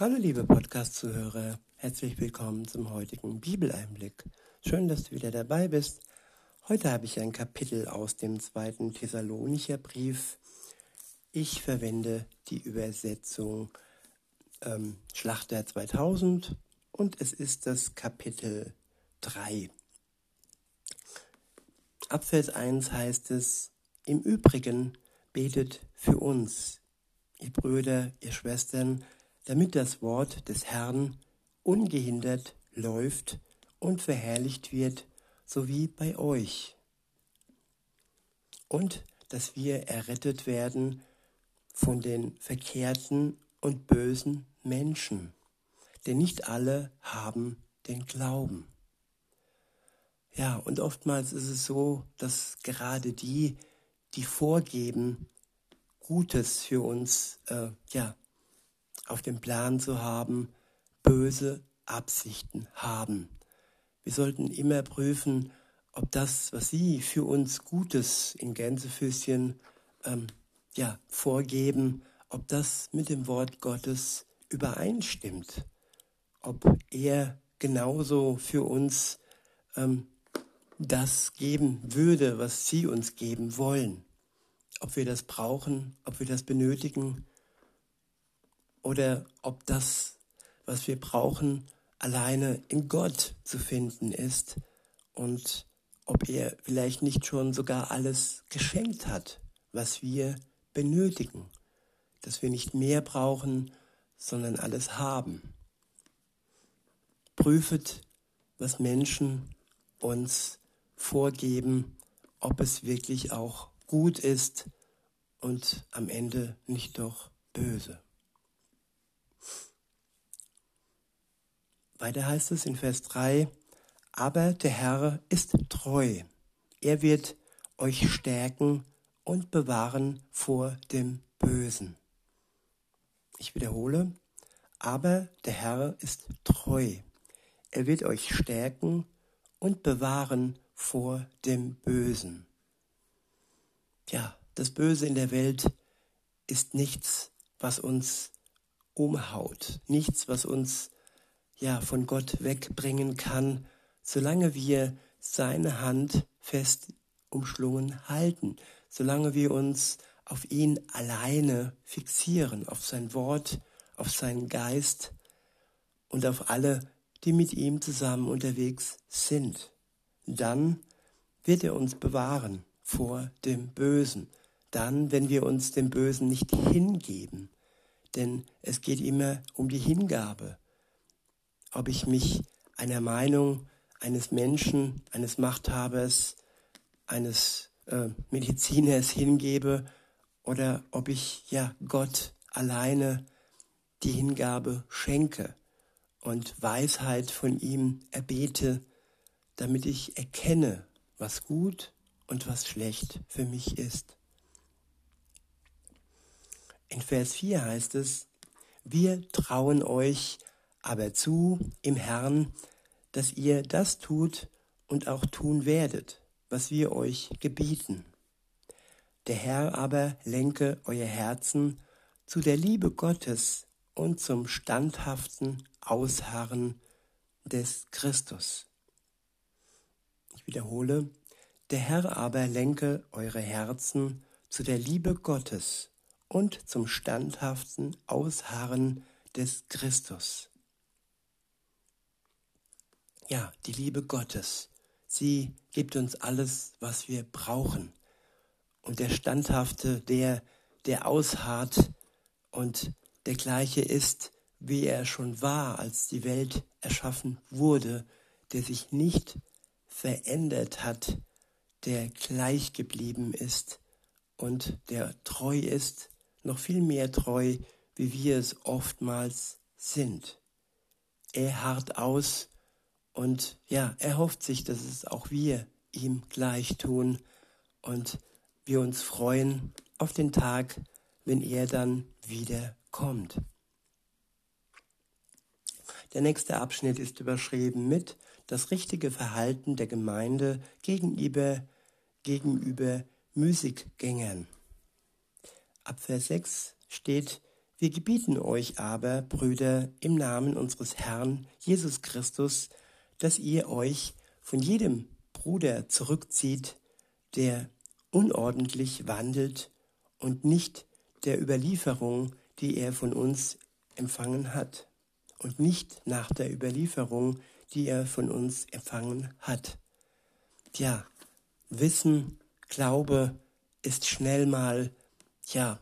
Hallo liebe Podcast-Zuhörer, herzlich willkommen zum heutigen Bibeleinblick. Schön, dass du wieder dabei bist. Heute habe ich ein Kapitel aus dem zweiten Thessalonicher Brief. Ich verwende die Übersetzung ähm, Schlachter 2000 und es ist das Kapitel 3. Ab Vers 1 heißt es, im Übrigen betet für uns, ihr Brüder, ihr Schwestern, damit das Wort des Herrn ungehindert läuft und verherrlicht wird, so wie bei euch. Und dass wir errettet werden von den verkehrten und bösen Menschen, denn nicht alle haben den Glauben. Ja, und oftmals ist es so, dass gerade die, die vorgeben, Gutes für uns äh, ja, auf dem Plan zu haben, böse Absichten haben. Wir sollten immer prüfen, ob das, was sie für uns Gutes in Gänsefüßchen ähm, ja, vorgeben, ob das mit dem Wort Gottes übereinstimmt, ob er genauso für uns ähm, das geben würde, was sie uns geben wollen, ob wir das brauchen, ob wir das benötigen oder ob das, was wir brauchen, alleine in Gott zu finden ist und ob er vielleicht nicht schon sogar alles geschenkt hat, was wir benötigen, dass wir nicht mehr brauchen, sondern alles haben. Prüfet, was Menschen uns vorgeben, ob es wirklich auch gut ist und am Ende nicht doch böse. Weiter heißt es in Vers 3, aber der Herr ist treu. Er wird euch stärken und bewahren vor dem Bösen. Ich wiederhole, aber der Herr ist treu. Er wird euch stärken und bewahren vor dem Bösen. Ja, das Böse in der Welt ist nichts, was uns umhaut, nichts, was uns ja von Gott wegbringen kann, solange wir seine Hand fest umschlungen halten, solange wir uns auf ihn alleine fixieren, auf sein Wort, auf seinen Geist und auf alle, die mit ihm zusammen unterwegs sind. Dann wird er uns bewahren vor dem Bösen, dann, wenn wir uns dem Bösen nicht hingeben, denn es geht immer um die Hingabe, ob ich mich einer Meinung eines Menschen, eines Machthabers, eines äh, Mediziners hingebe oder ob ich ja Gott alleine die Hingabe schenke und Weisheit von ihm erbete, damit ich erkenne, was gut und was schlecht für mich ist. In Vers 4 heißt es, wir trauen euch aber zu im Herrn, dass ihr das tut und auch tun werdet, was wir euch gebieten. Der Herr aber lenke euer Herzen zu der Liebe Gottes und zum standhaften Ausharren des Christus. Ich wiederhole, der Herr aber lenke eure Herzen zu der Liebe Gottes und zum standhaften Ausharren des Christus ja, die Liebe Gottes. Sie gibt uns alles, was wir brauchen. Und der Standhafte, der, der ausharrt und der gleiche ist, wie er schon war, als die Welt erschaffen wurde, der sich nicht verändert hat, der gleich geblieben ist und der treu ist, noch viel mehr treu, wie wir es oftmals sind. Er harrt aus und ja, er hofft sich, dass es auch wir ihm gleich tun und wir uns freuen auf den Tag, wenn er dann wieder kommt. Der nächste Abschnitt ist überschrieben mit das richtige Verhalten der Gemeinde gegenüber, gegenüber Müßiggängern. Ab Vers 6 steht, Wir gebieten euch aber, Brüder, im Namen unseres Herrn Jesus Christus, dass ihr euch von jedem Bruder zurückzieht, der unordentlich wandelt und nicht der Überlieferung, die er von uns empfangen hat, und nicht nach der Überlieferung, die er von uns empfangen hat. Ja, Wissen, Glaube ist schnell mal, ja,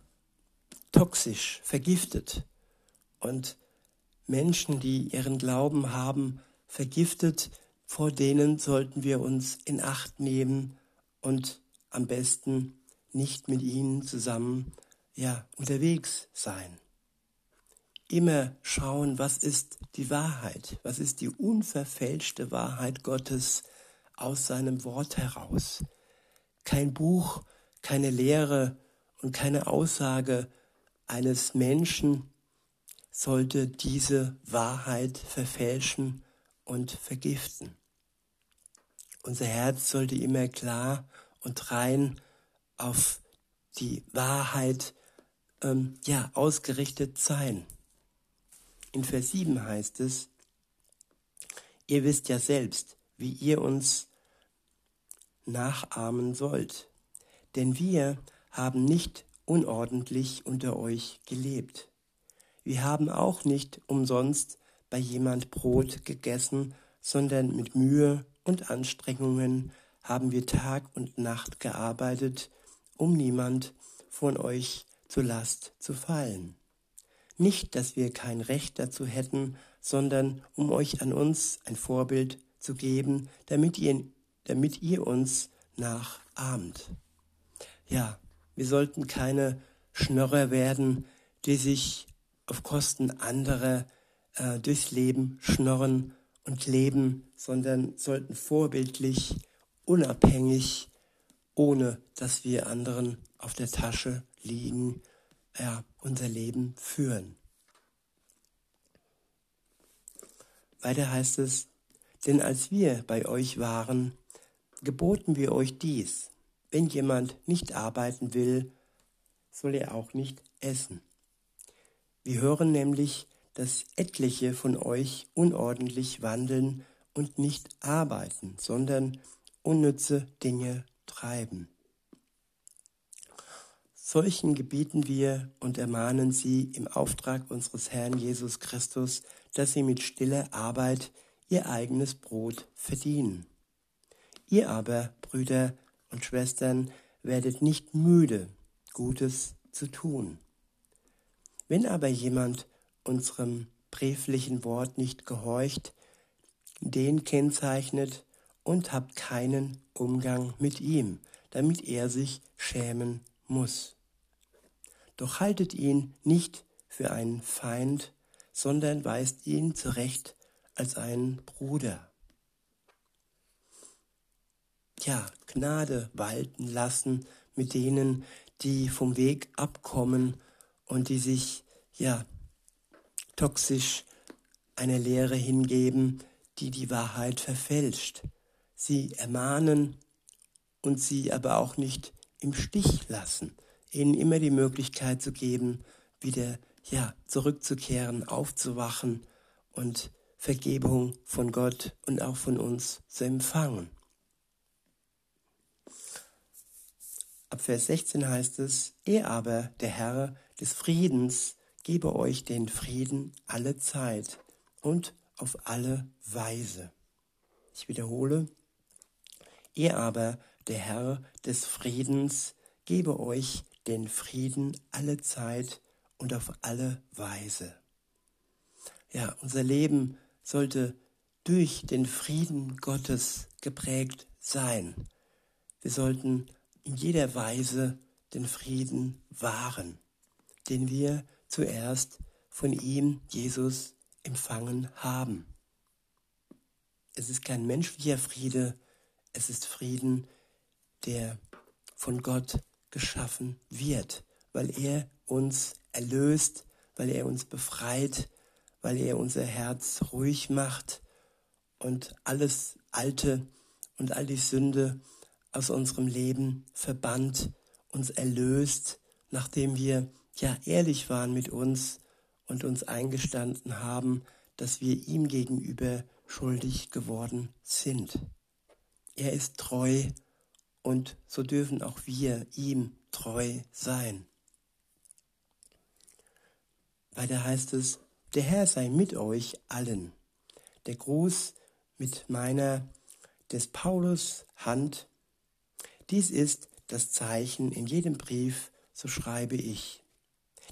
toxisch, vergiftet. Und Menschen, die ihren Glauben haben, vergiftet, vor denen sollten wir uns in Acht nehmen und am besten nicht mit ihnen zusammen ja unterwegs sein. Immer schauen, was ist die Wahrheit, was ist die unverfälschte Wahrheit Gottes aus seinem Wort heraus. Kein Buch, keine Lehre und keine Aussage eines Menschen sollte diese Wahrheit verfälschen und vergiften. Unser Herz sollte immer klar und rein auf die Wahrheit ähm, ja, ausgerichtet sein. In Vers 7 heißt es, ihr wisst ja selbst, wie ihr uns nachahmen sollt. Denn wir haben nicht unordentlich unter euch gelebt. Wir haben auch nicht umsonst bei jemand Brot gegessen, sondern mit Mühe und Anstrengungen haben wir Tag und Nacht gearbeitet, um niemand von euch zur Last zu fallen. Nicht, dass wir kein Recht dazu hätten, sondern um euch an uns ein Vorbild zu geben, damit ihr, damit ihr uns nachahmt. Ja, wir sollten keine Schnörrer werden, die sich auf Kosten anderer äh, durchs Leben schnorren und leben, sondern sollten vorbildlich, unabhängig, ohne dass wir anderen auf der Tasche liegen, ja, unser Leben führen. Weiter heißt es, denn als wir bei euch waren, geboten wir euch dies, wenn jemand nicht arbeiten will, soll er auch nicht essen. Wir hören nämlich, dass etliche von euch unordentlich wandeln und nicht arbeiten, sondern unnütze Dinge treiben. Solchen gebieten wir und ermahnen sie im Auftrag unseres Herrn Jesus Christus, dass sie mit stiller Arbeit ihr eigenes Brot verdienen. Ihr aber, Brüder und Schwestern, werdet nicht müde, Gutes zu tun. Wenn aber jemand unserem brieflichen Wort nicht gehorcht, den kennzeichnet und habt keinen Umgang mit ihm, damit er sich schämen muss. Doch haltet ihn nicht für einen Feind, sondern weist ihn zurecht als einen Bruder ja, Gnade walten lassen mit denen, die vom Weg abkommen und die sich ja toxisch einer Lehre hingeben, die die Wahrheit verfälscht. Sie ermahnen und sie aber auch nicht im Stich lassen, ihnen immer die Möglichkeit zu geben, wieder ja zurückzukehren, aufzuwachen und Vergebung von Gott und auch von uns zu empfangen. Ab Vers 16 heißt es, er aber, der Herr des Friedens, gebe euch den Frieden alle Zeit und auf alle Weise. Ich wiederhole, er aber, der Herr des Friedens, gebe euch den Frieden alle Zeit und auf alle Weise. Ja, unser Leben sollte durch den Frieden Gottes geprägt sein. Wir sollten in jeder Weise den Frieden wahren, den wir zuerst von ihm, Jesus, empfangen haben. Es ist kein menschlicher Friede, es ist Frieden, der von Gott geschaffen wird, weil er uns erlöst, weil er uns befreit, weil er unser Herz ruhig macht und alles Alte und all die Sünde aus unserem Leben verbannt, uns erlöst, nachdem wir ja ehrlich waren mit uns und uns eingestanden haben, dass wir ihm gegenüber schuldig geworden sind. Er ist treu und so dürfen auch wir ihm treu sein. Weiter heißt es, der Herr sei mit euch allen. Der Gruß mit meiner des Paulus Hand. Dies ist das Zeichen in jedem Brief, so schreibe ich.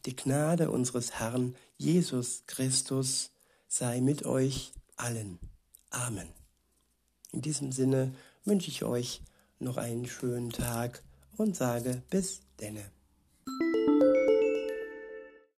Die Gnade unseres Herrn Jesus Christus sei mit euch allen. Amen. In diesem Sinne wünsche ich euch noch einen schönen Tag und sage bis denne.